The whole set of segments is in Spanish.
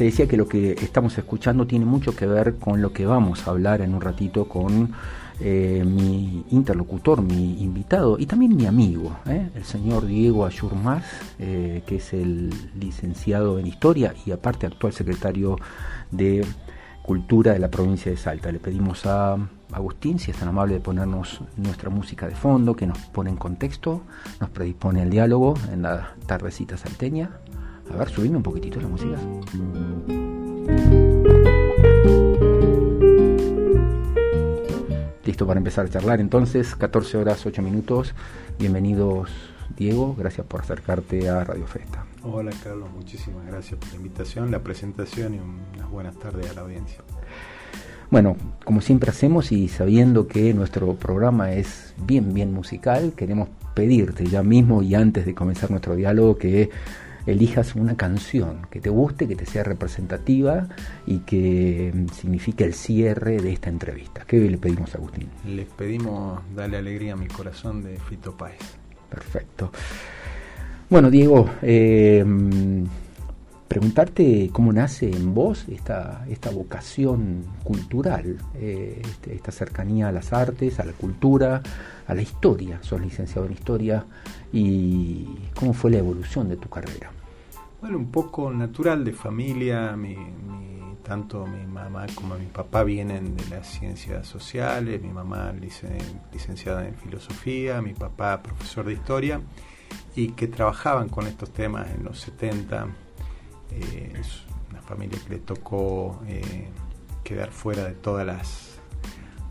te decía que lo que estamos escuchando tiene mucho que ver con lo que vamos a hablar en un ratito con eh, mi interlocutor, mi invitado y también mi amigo, ¿eh? el señor Diego Ayurmaz, eh, que es el licenciado en Historia y aparte actual secretario de Cultura de la provincia de Salta. Le pedimos a Agustín si es tan amable de ponernos nuestra música de fondo, que nos pone en contexto, nos predispone al diálogo en la tardecita salteña. A ver, subime un poquitito la música. Listo para empezar a charlar entonces, 14 horas 8 minutos. Bienvenidos Diego, gracias por acercarte a Radio Festa. Hola Carlos, muchísimas gracias por la invitación, la presentación y unas buenas tardes a la audiencia. Bueno, como siempre hacemos y sabiendo que nuestro programa es bien, bien musical, queremos pedirte ya mismo y antes de comenzar nuestro diálogo que elijas una canción que te guste, que te sea representativa y que mm, signifique el cierre de esta entrevista. ¿Qué le pedimos a Agustín? Les pedimos Dale Alegría a mi corazón de Fito Páez. Perfecto. Bueno, Diego, eh, preguntarte cómo nace en vos esta, esta vocación cultural, eh, este, esta cercanía a las artes, a la cultura, a la historia. Sos licenciado en historia y cómo fue la evolución de tu carrera. Bueno, un poco natural de familia. Mi, tanto mi mamá como mi papá vienen de las ciencias sociales. Mi mamá licenciada en filosofía, mi papá profesor de historia y que trabajaban con estos temas en los 70 eh, es una familia que le tocó eh, quedar fuera de todas las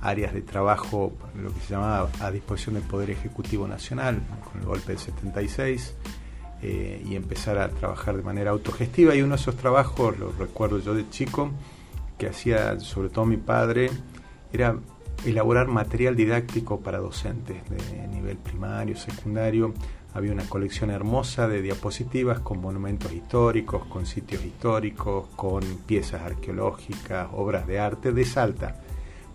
áreas de trabajo, lo que se llamaba a disposición del Poder Ejecutivo Nacional, con el golpe del 76, eh, y empezar a trabajar de manera autogestiva. Y uno de esos trabajos, lo recuerdo yo de chico, que hacía sobre todo mi padre, era elaborar material didáctico para docentes de nivel primario, secundario, había una colección hermosa de diapositivas con monumentos históricos, con sitios históricos, con piezas arqueológicas, obras de arte de Salta.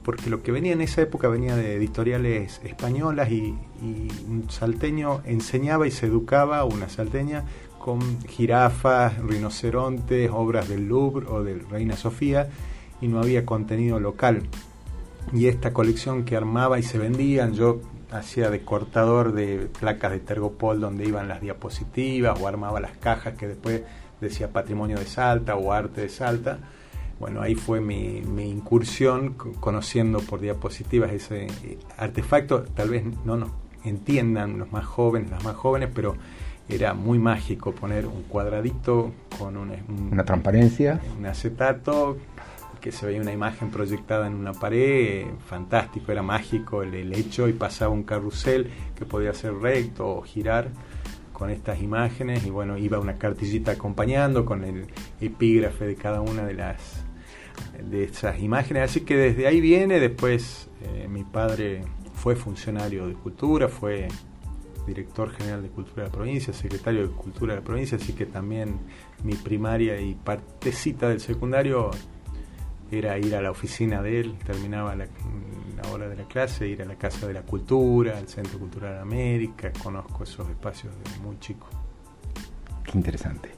Porque lo que venía en esa época venía de editoriales españolas y, un salteño enseñaba y se educaba, una salteña, con jirafas, rinocerontes, obras del Louvre o de Reina Sofía y no había contenido local. Y esta colección que armaba y se vendían, yo hacía de cortador de placas de tergopol donde iban las diapositivas o armaba las cajas que después decía patrimonio de Salta o arte de Salta. Bueno, ahí fue mi, incursión conociendo por diapositivas ese eh, artefacto. Tal vez no nos entiendan los más jóvenes, las más jóvenes, pero era muy mágico poner un cuadradito con una transparencia, un acetato que se veía una imagen proyectada en una pared, fantástico, era mágico el, hecho y pasaba un carrusel que podía ser recto o girar con estas imágenes y bueno, iba una cartillita acompañando con el epígrafe de cada una de las de esas imágenes, así que desde ahí viene, después eh, mi padre fue funcionario de cultura, fue director general de cultura de la provincia, secretario de cultura de la provincia, así que también mi primaria y partecita del secundario era ir a la oficina de él, terminaba la, hora de la clase, ir a la Casa de la Cultura, al Centro Cultural América, conozco esos espacios desde muy chico. Qué interesante.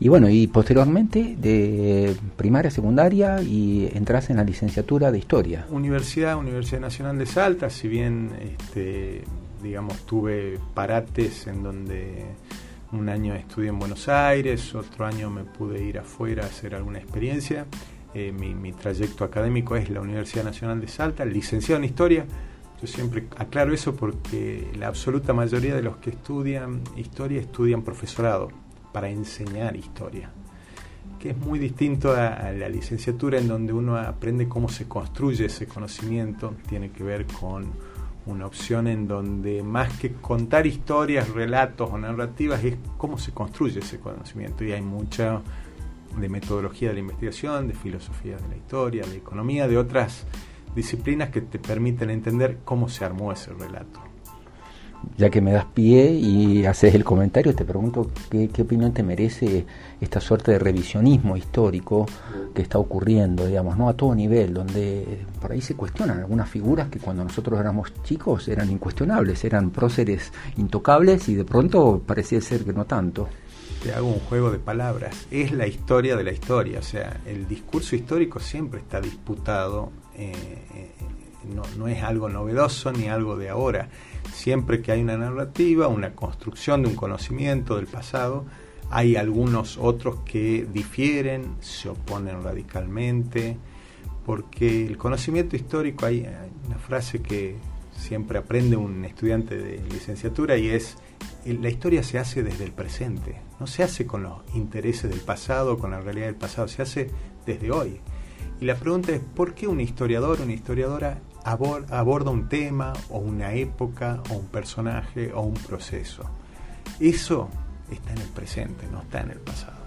Y bueno, y posteriormente de primaria, secundaria y entras en la licenciatura de Historia. Universidad, Universidad Nacional de Salta, si bien este, digamos tuve parates en donde un año estudié en Buenos Aires, otro año me pude ir afuera a hacer alguna experiencia eh, mi, trayecto académico es la Universidad Nacional de Salta, licenciado en Historia. Yo siempre aclaro eso porque la absoluta mayoría de los que estudian historia estudian profesorado para enseñar historia, que es muy distinto a, la licenciatura en donde uno aprende cómo se construye ese conocimiento, tiene que ver con una opción en donde más que contar historias, relatos o narrativas es cómo se construye ese conocimiento y hay mucha de metodología de la investigación, de filosofía de la historia, de economía, de otras disciplinas que te permiten entender cómo se armó ese relato. Ya que me das pie y haces el comentario, te pregunto qué, opinión te merece esta suerte de revisionismo histórico que está ocurriendo, digamos, ¿no? a todo nivel, donde por ahí se cuestionan algunas figuras que cuando nosotros éramos chicos eran incuestionables, eran próceres intocables y de pronto parecía ser que no tanto. te hago un juego de palabras, es la historia de la historia, o sea, el discurso histórico siempre está disputado, eh, eh, no, no es algo novedoso ni algo de ahora, siempre que hay una narrativa, una construcción de un conocimiento del pasado, hay algunos otros que difieren, se oponen radicalmente, porque el conocimiento histórico, hay una frase que siempre aprende un estudiante de licenciatura y es, la historia se hace desde el presente, no se hace con los intereses del pasado, con la realidad del pasado, se hace desde hoy. Y la pregunta es, ¿por qué un historiador, una historiadora aborda un tema o una época o un personaje o un proceso? Eso está en el presente, no está en el pasado.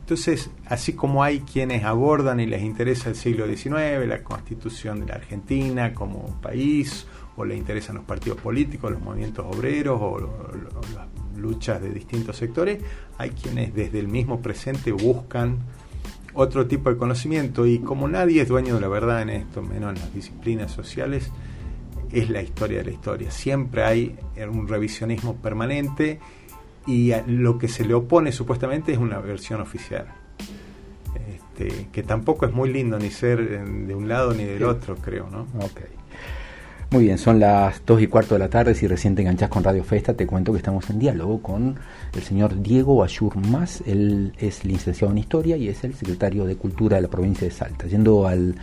Entonces, así como hay quienes abordan y les interesa el siglo XIX, la constitución de la Argentina como país, o le interesan los partidos políticos, los movimientos obreros o, las luchas de distintos sectores, hay quienes desde el mismo presente buscan otro tipo de conocimiento y como nadie es dueño de la verdad en esto, menos en las disciplinas sociales, es la historia de la historia. Siempre hay un revisionismo permanente y lo que se le opone supuestamente es una versión oficial. Este, que tampoco es muy lindo ni ser de un lado ni del otro, creo, ¿no? Okay. Muy bien, son las 2 y cuarto de la tarde. Si recién te enganchás con Radio Festa, te cuento que estamos en diálogo con el señor Diego Ayur Más. Él es licenciado en Historia y es el secretario de Cultura de la provincia de Salta. Yendo al,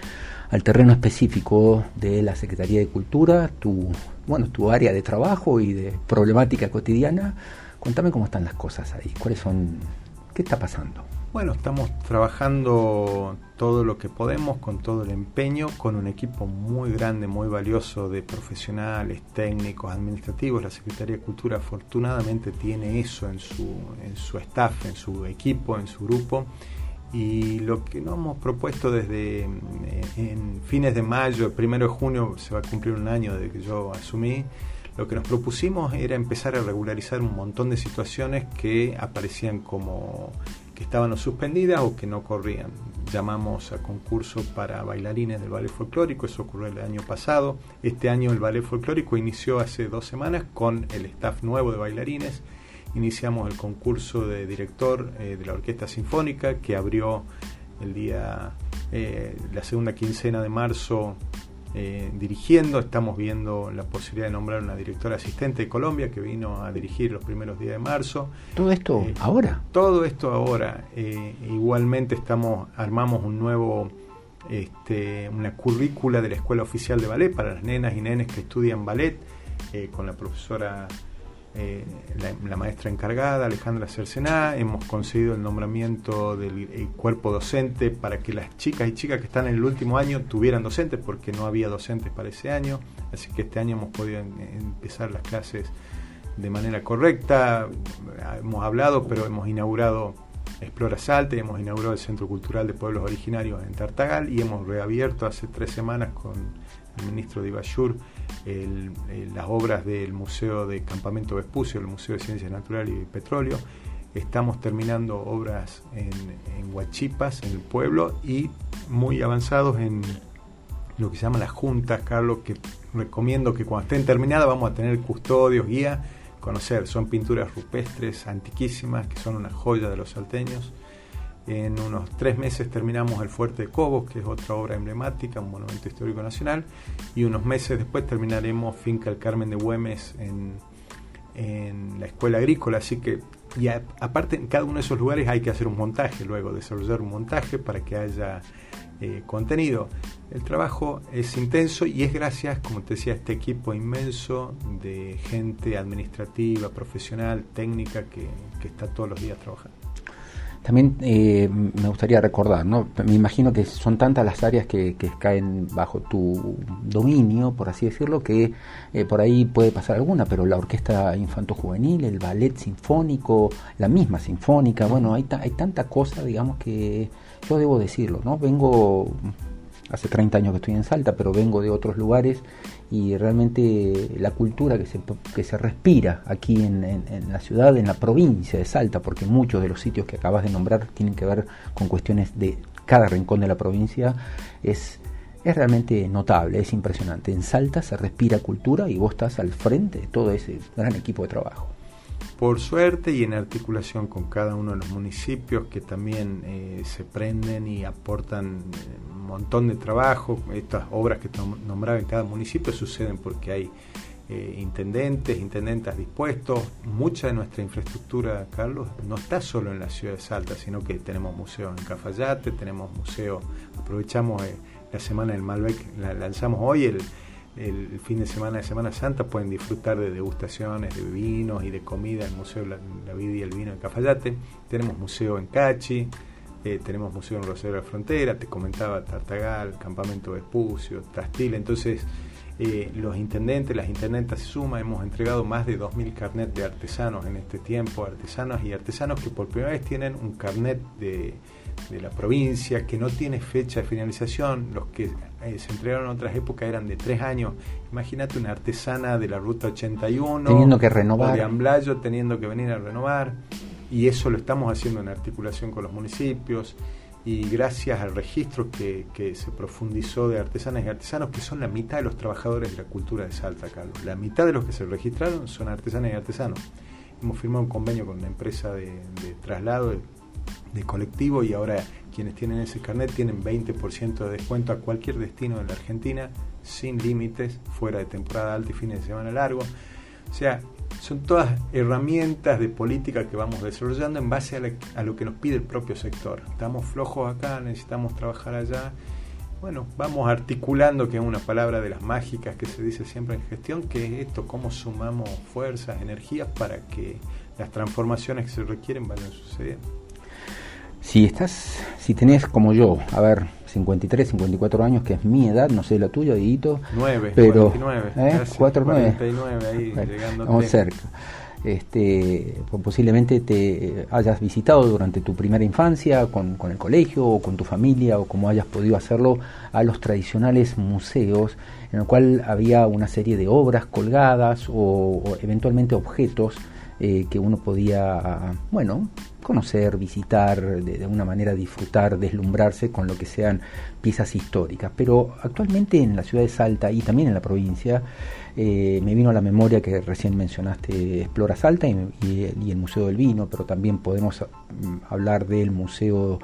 al terreno específico de la Secretaría de Cultura, tu, bueno, tu área de trabajo y de problemática cotidiana, Cuéntame cómo están las cosas ahí, cuáles son, qué está pasando. Bueno, estamos trabajando todo lo que podemos, con todo el empeño, con un equipo muy grande, muy valioso de profesionales, técnicos, administrativos. La Secretaría de Cultura afortunadamente tiene eso en su, en su staff, en su equipo, en su grupo. Y lo que nos hemos propuesto desde eh, fines de mayo, el primero de junio, se va a cumplir un año desde que yo asumí, lo que nos propusimos era empezar a regularizar un montón de situaciones que aparecían como que estaban suspendidas o que no corrían. Llamamos a concurso para bailarines del ballet folclórico, eso ocurrió el año pasado. Este año el ballet folclórico inició hace dos semanas con el staff nuevo de bailarines. Iniciamos el concurso de director eh, de la Orquesta Sinfónica que abrió el día, eh, la segunda quincena de marzo eh, dirigiendo. Estamos viendo la posibilidad de nombrar una directora asistente de Colombia que vino a dirigir los primeros días de marzo. ¿Todo esto eh, ahora? Todo esto ahora. Eh, igualmente estamos armamos un nuevo este, una currícula de la Escuela Oficial de Ballet para las nenas y nenes que estudian ballet con la profesora eh, la, maestra encargada, Alejandra Cercená, hemos conseguido el nombramiento del cuerpo docente para que las chicas y chicas que están en el último año tuvieran docentes, porque no había docentes para ese año, así que este año hemos podido empezar las clases de manera correcta, hemos hablado, pero hemos inaugurado Explora Salta, hemos inaugurado el Centro Cultural de Pueblos Originarios en Tartagal y hemos reabierto hace tres semanas con el ministro de Ibashur las obras del Museo de Campamento Vespucio, el Museo de Ciencias Naturales y Petróleo. Estamos terminando obras en, Huachipas, en el pueblo, y muy avanzados en lo que se llama las juntas, Carlos, que recomiendo que cuando estén terminadas vamos a tener custodios, guía, conocer. Son pinturas rupestres antiquísimas, que son una joya de los salteños en unos tres meses terminamos el Fuerte de Cobos, que es otra obra emblemática, un monumento histórico nacional, y unos meses después terminaremos Finca El Carmen de Güemes en, la Escuela Agrícola. Así que, y aparte, en cada uno de esos lugares hay que hacer un montaje, luego desarrollar un montaje para que haya eh, contenido. El trabajo es intenso y es gracias, como te decía, a este equipo inmenso de gente administrativa, profesional, técnica que está todos los días trabajando. También eh, me gustaría recordar, ¿no? me imagino que son tantas las áreas que, caen bajo tu dominio, por así decirlo, que eh, por ahí puede pasar alguna, pero la orquesta infanto-juvenil, el ballet sinfónico, la misma sinfónica, bueno, hay, hay tanta cosa, digamos, que yo debo decirlo, ¿no? Vengo hace 30 años que estoy en Salta, pero vengo de otros lugares y realmente la cultura que se, que se respira aquí en, en, la ciudad, en la provincia de Salta, porque muchos de los sitios que acabas de nombrar tienen que ver con cuestiones de cada rincón de la provincia, es, es realmente notable, es impresionante. En Salta se respira cultura y vos estás al frente de todo ese gran equipo de trabajo. Por suerte y en articulación con cada uno de los municipios que también eh, se prenden y aportan eh, un montón de trabajo. Estas obras que nombraba en cada municipio suceden porque hay eh, intendentes, intendentas dispuestos. Mucha de nuestra infraestructura, Carlos, no está solo en la ciudad de Salta, sino que tenemos museos en Cafayate, tenemos museos, aprovechamos la semana del Malbec, la lanzamos hoy el el fin de semana de Semana Santa pueden disfrutar de degustaciones de vinos y de comida en el Museo La, la Vida y el Vino de Cafayate. Tenemos museo en Cachi, eh, tenemos museo en Rosario de la Frontera, te comentaba Tartagal, Campamento Vespucio, Trastil. Entonces, eh, los intendentes, las intendentas se suman, hemos entregado más de 2.000 carnets de artesanos en este tiempo, artesanos y artesanos que por primera vez tienen un carnet de de la provincia, que no tiene fecha de finalización, los que eh, se entregaron en otras épocas eran de tres años. Imagínate una artesana de la Ruta 81, teniendo que renovar. de Amblayo, teniendo que venir a renovar, y eso lo estamos haciendo en articulación con los municipios y gracias al registro que, que, se profundizó de artesanas y artesanos, que son la mitad de los trabajadores de la cultura de Salta, Carlos. La mitad de los que se registraron son artesanas y artesanos. Hemos firmado un convenio con una empresa de, de traslado, de colectivo y ahora quienes tienen ese carnet tienen 20% de descuento a cualquier destino de la Argentina sin límites, fuera de temporada alta y fines de semana largo. O sea, son todas herramientas de política que vamos desarrollando en base a, a, lo que nos pide el propio sector. Estamos flojos acá, necesitamos trabajar allá. Bueno, vamos articulando, que es una palabra de las mágicas que se dice siempre en gestión, que es esto, cómo sumamos fuerzas, energías para que las transformaciones que se requieren vayan sucediendo. Si estás, si tenés como yo, a ver, 53, 54 años, que es mi edad, no sé la tuya, Dieguito. 9, pero, 49, ¿eh? 4, 9. 49, ahí llegando. Vamos cerca. Este, posiblemente te hayas visitado durante tu primera infancia con, con, el colegio o con tu familia o como hayas podido hacerlo a los tradicionales museos en el cual había una serie de obras colgadas o, o eventualmente objetos eh, que uno podía, bueno, conocer, visitar, de, de, una manera disfrutar, deslumbrarse con lo que sean piezas históricas. Pero actualmente en la ciudad de Salta y también en la provincia, eh, me vino a la memoria que recién mencionaste Explora Salta y el Museo del Vino, pero también podemos mm, hablar del Museo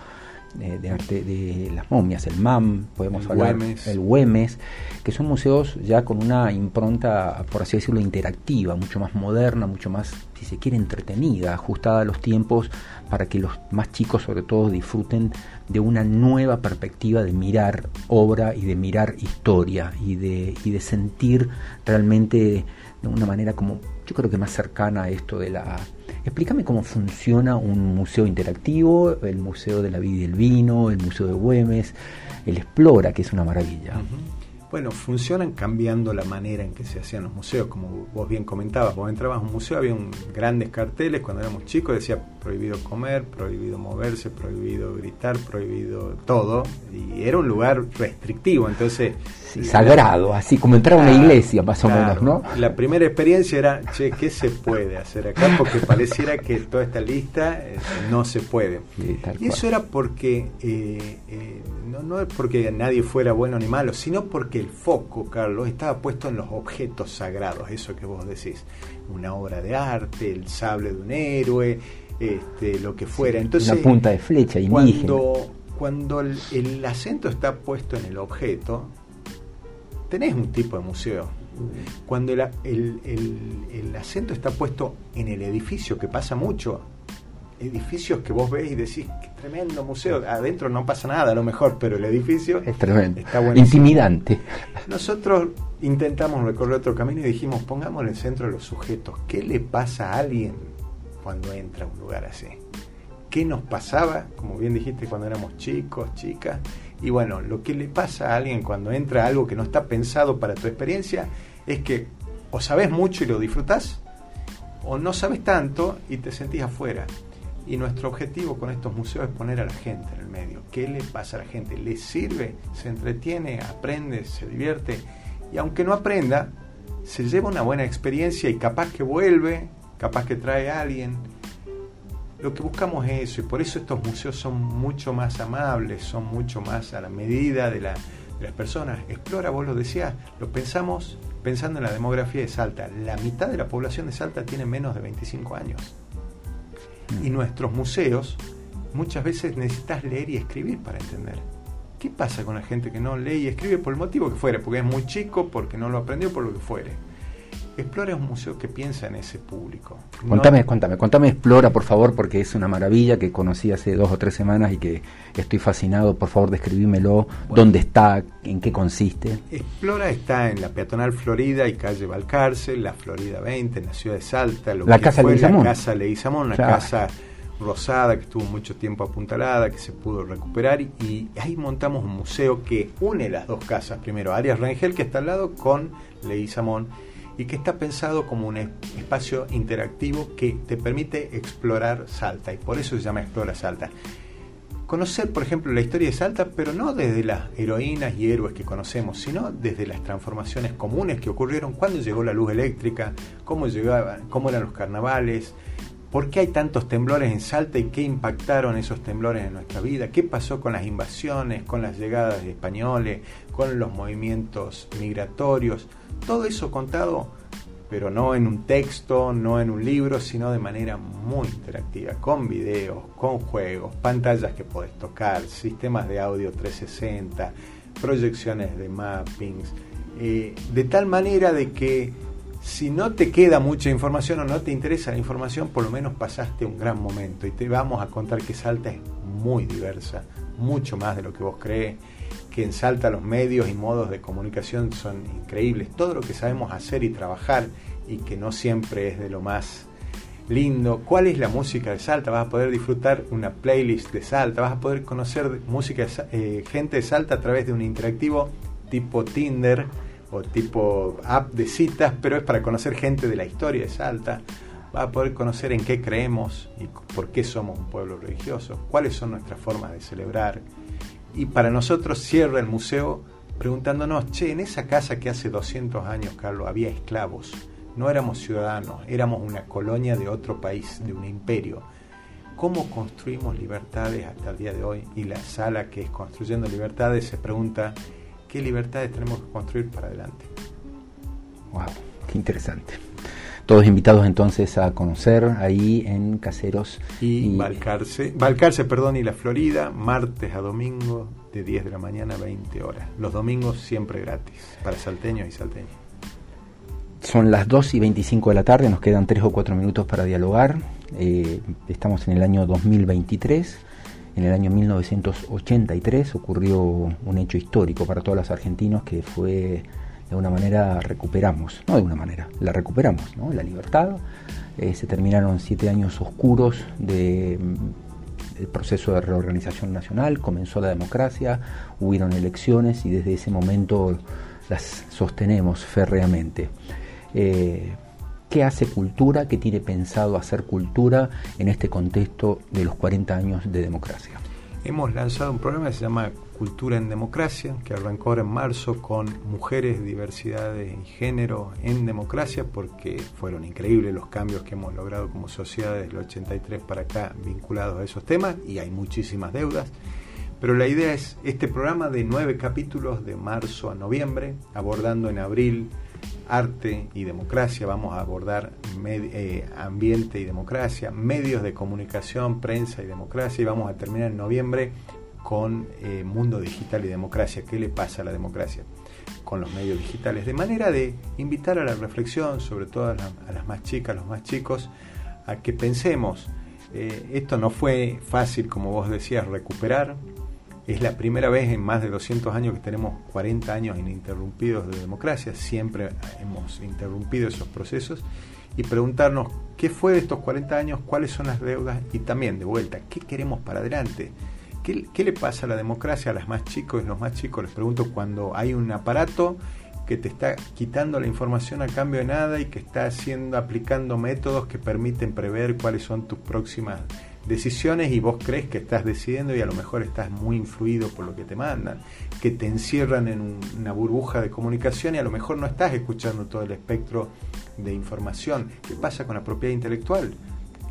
de, de, arte de las momias, el MAM, podemos el hablar Güemes. el Güemes, que son museos ya con una impronta, por así decirlo, interactiva, mucho más moderna, mucho más, si se quiere, entretenida, ajustada a los tiempos para que los más chicos sobre todo disfruten de una nueva perspectiva de mirar obra y de mirar historia y de, y de sentir realmente de una manera como yo creo que más cercana a esto de la Explícame cómo funciona un museo interactivo, el Museo de la Vida y el Vino, el Museo de Güemes, el Explora, que es una maravilla. Bueno, funcionan cambiando la manera en que se hacían los museos, como vos bien comentabas. Vos entrabas a un museo, había un, grandes carteles cuando éramos chicos, decía prohibido comer, prohibido moverse, prohibido gritar, prohibido todo, y era un lugar restrictivo, entonces... Sí, sagrado, así como entrar a una iglesia, más claro, o menos, ¿no? La primera experiencia era, che, ¿qué se puede hacer acá? Porque pareciera que toda esta lista eh, no se puede. Sí, y eso era porque, eh, eh, no, no es porque nadie fuera bueno ni malo, sino porque el foco, Carlos, estaba puesto en los objetos sagrados, eso que vos decís, una obra de arte, el sable de un héroe, este, lo que fuera. Entonces, una punta de flecha indígena. Cuando, cuando el, el acento está puesto en el objeto, tenés un tipo de museo. Cuando el, el, el, el, acento está puesto en el edificio, que pasa mucho, edificios que vos ves y decís, qué tremendo museo, adentro no pasa nada a lo mejor, pero el edificio es tremendo, está intimidante. Nosotros intentamos recorrer otro camino y dijimos, pongamos en el centro de los sujetos, ¿qué le pasa a alguien cuando entra a un lugar así? ¿Qué nos pasaba, como bien dijiste, cuando éramos chicos, chicas? Y bueno, lo que le pasa a alguien cuando entra algo que no está pensado para tu experiencia es que o sabes mucho y lo disfrutas, o no sabes tanto y te sentís afuera. Y nuestro objetivo con estos museos es poner a la gente en el medio. ¿Qué le pasa a la gente? ¿Le sirve? ¿Se entretiene? ¿Aprende? ¿Se divierte? Y aunque no aprenda, se lleva una buena experiencia y capaz que vuelve, capaz que trae a alguien. Lo que buscamos es eso y por eso estos museos son mucho más amables, son mucho más a la medida de, la, de las personas. Explora, vos lo decías, lo pensamos pensando en la demografía de Salta, la mitad de la población de Salta tiene menos de 25 años. Mm. Y nuestros museos muchas veces necesitas leer y escribir para entender. ¿Qué pasa con la gente que no lee y escribe por el motivo que fuere? Porque es muy chico, porque no lo aprendió, por lo que fuere. Explora es un museo que piensa en ese público. Contame, contame, contame Explora, por favor, porque es una maravilla que conocí hace dos o tres semanas y que estoy fascinado. Por favor, describímelo. ¿Dónde está? ¿En qué consiste? Explora está en la peatonal Florida y calle Balcarce, la Florida 20, en la ciudad de Salta. Lo la casa Leguizamón. La casa Leguizamón, una casa rosada que estuvo mucho tiempo apuntalada, que se pudo recuperar y, ahí montamos un museo que une las dos casas. Primero, Arias Rangel, que está al lado, con Leguizamón y que está pensado como un espacio interactivo que te permite explorar Salta y por eso se llama Explora Salta. Conocer, por ejemplo, la historia de Salta, pero no desde las heroínas y héroes que conocemos, sino desde las transformaciones comunes que ocurrieron cuando llegó la luz eléctrica, cómo, cómo eran los carnavales, ¿Por qué hay tantos temblores en Salta y qué impactaron esos temblores en nuestra vida? ¿Qué pasó con las invasiones, con las llegadas de españoles, con los movimientos migratorios? Todo eso contado, pero no en un texto, no en un libro, sino de manera muy interactiva, con videos, con juegos, pantallas que podés tocar, sistemas de audio 360, proyecciones de mappings, eh, de tal manera de que si no te queda mucha información o no te interesa la información, por lo menos pasaste un gran momento y te vamos a contar que Salta es muy diversa, mucho más de lo que vos crees, que en Salta los medios y modos de comunicación son increíbles, todo lo que sabemos hacer y trabajar y que no siempre es de lo más lindo. ¿Cuál es la música de Salta? Vas a poder disfrutar una playlist de Salta, vas a poder conocer música, eh, gente de Salta a través de un interactivo tipo Tinder o tipo app de citas, pero es para conocer gente de la historia de Salta. Va a poder conocer en qué creemos y por qué somos un pueblo religioso, cuáles son nuestras formas de celebrar. Y para nosotros cierra el museo preguntándonos, che, en esa casa que hace 200 años, Carlos, había esclavos. No éramos ciudadanos, éramos una colonia de otro país, de un imperio. ¿Cómo construimos libertades hasta el día de hoy? Y la sala que es Construyendo Libertades se pregunta, qué libertades tenemos que construir para adelante. Wow, qué interesante. Todos invitados entonces a conocer ahí en Caseros y, Balcarce, Balcarce, perdón, y la Florida, martes a domingo de 10 de la mañana a 20 horas. Los domingos siempre gratis para salteños y salteñas. Son las 2 y 25 de la tarde, nos quedan 3 o 4 minutos para dialogar. Eh, estamos en el año 2023 en el año 1983 ocurrió un hecho histórico para todos los argentinos que fue de una manera recuperamos, no de una manera, la recuperamos, ¿no? la libertad. Eh, se terminaron siete años oscuros de, del proceso de reorganización nacional, comenzó la democracia, hubieron elecciones y desde ese momento las sostenemos férreamente. Eh, ¿Qué hace cultura? ¿Qué tiene pensado hacer cultura en este contexto de los 40 años de democracia? Hemos lanzado un programa que se llama Cultura en Democracia, que arrancó ahora en marzo con mujeres, diversidad y género en democracia, porque fueron increíbles los cambios que hemos logrado como sociedad desde el 83 para acá vinculados a esos temas, y hay muchísimas deudas. Pero la idea es este programa de nueve capítulos de marzo a noviembre, abordando en abril arte y democracia, vamos a abordar eh, ambiente y democracia, medios de comunicación, prensa y democracia, y vamos a terminar en noviembre con eh, mundo digital y democracia. ¿Qué le pasa a la democracia con los medios digitales? De manera de invitar a la reflexión, sobre todo a, las más chicas, los más chicos, a que pensemos, eh, esto no fue fácil, como vos decías, recuperar, es la primera vez en más de 200 años que tenemos 40 años ininterrumpidos de democracia, siempre hemos interrumpido esos procesos y preguntarnos qué fue de estos 40 años, cuáles son las deudas y también de vuelta, qué queremos para adelante. ¿Qué, qué le pasa a la democracia a las más chicos y los más chicos? Les pregunto cuando hay un aparato que te está quitando la información a cambio de nada y que está haciendo, aplicando métodos que permiten prever cuáles son tus próximas decisiones y vos crees que estás decidiendo y a lo mejor estás muy influido por lo que te mandan, que te encierran en una burbuja de comunicación y a lo mejor no estás escuchando todo el espectro de información. ¿Qué pasa con la propiedad intelectual?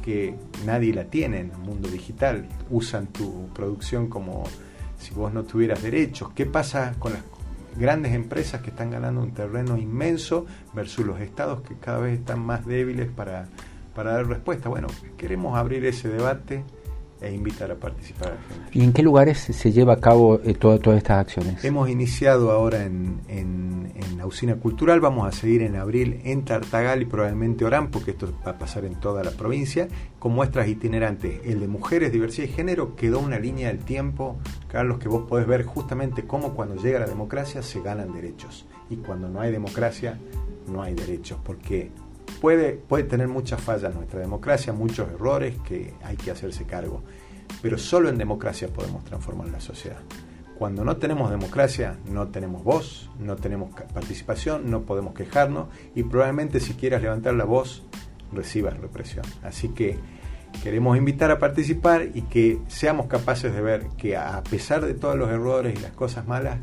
Que nadie la tiene en el mundo digital, usan tu producción como si vos no tuvieras derechos. ¿Qué pasa con las grandes empresas que están ganando un terreno inmenso versus los estados que cada vez están más débiles para, para dar respuesta. Bueno, queremos abrir ese debate e invitar a participar a la gente. ¿Y en qué lugares se lleva a cabo eh, todas estas acciones? Hemos iniciado ahora en, en, en, la usina cultural, vamos a seguir en abril en Tartagal y probablemente Orán, porque esto va a pasar en toda la provincia, con muestras itinerantes. El de mujeres, diversidad y género quedó una línea del tiempo, Carlos, que vos podés ver justamente cómo cuando llega la democracia se ganan derechos y cuando no hay democracia no hay derechos, porque puede, puede tener muchas fallas nuestra democracia, muchos errores que hay que hacerse cargo, pero solo en democracia podemos transformar la sociedad. Cuando no tenemos democracia, no tenemos voz, no tenemos participación, no podemos quejarnos y probablemente si quieras levantar la voz, recibas represión. Así que queremos invitar a participar y que seamos capaces de ver que a pesar de todos los errores y las cosas malas,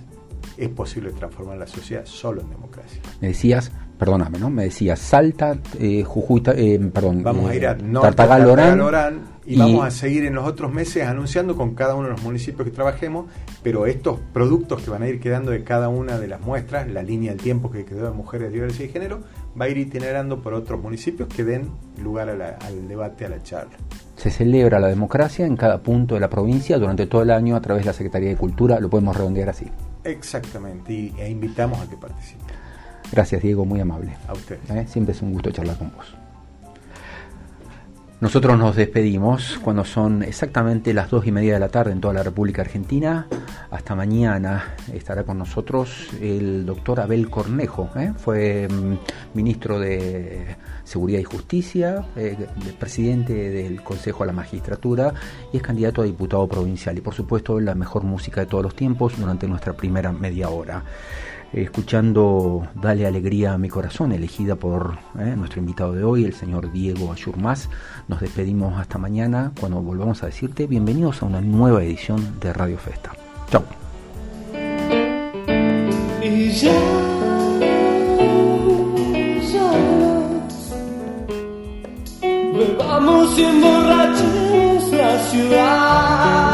es posible transformar la sociedad solo en democracia. Decías, perdóname, ¿no? Me decías Salta, eh, Jujuy, eh, perdón. Vamos eh, a ir a Tartagal, Orán, y, y, vamos a seguir en los otros meses anunciando con cada uno de los municipios que trabajemos, pero estos productos que van a ir quedando de cada una de las muestras, la línea del tiempo que quedó de mujeres, diversidad y género, va a ir itinerando por otros municipios que den lugar a la, al debate, a la charla. Se celebra la democracia en cada punto de la provincia durante todo el año a través de la Secretaría de Cultura, lo podemos redondear así. Exactamente, y, e invitamos a que participen. Gracias, Diego, muy amable. A usted. ¿Eh? Siempre es un gusto charlar con vos. Nosotros nos despedimos cuando son exactamente las dos y media de la tarde en toda la República Argentina. Hasta mañana estará con nosotros el doctor Abel Cornejo. ¿eh? Fue mm, ministro de Seguridad y Justicia, eh, presidente del Consejo a la Magistratura y es candidato a diputado provincial. Y por supuesto la mejor música de todos los tiempos durante nuestra primera media hora escuchando Dale Alegría a mi corazón, elegida por eh, nuestro invitado de hoy, el señor Diego Ayurmaz. Nos despedimos hasta mañana cuando volvamos a decirte bienvenidos a una nueva edición de Radio Festa. Chao. Bebamos y emborrachemos la ciudad.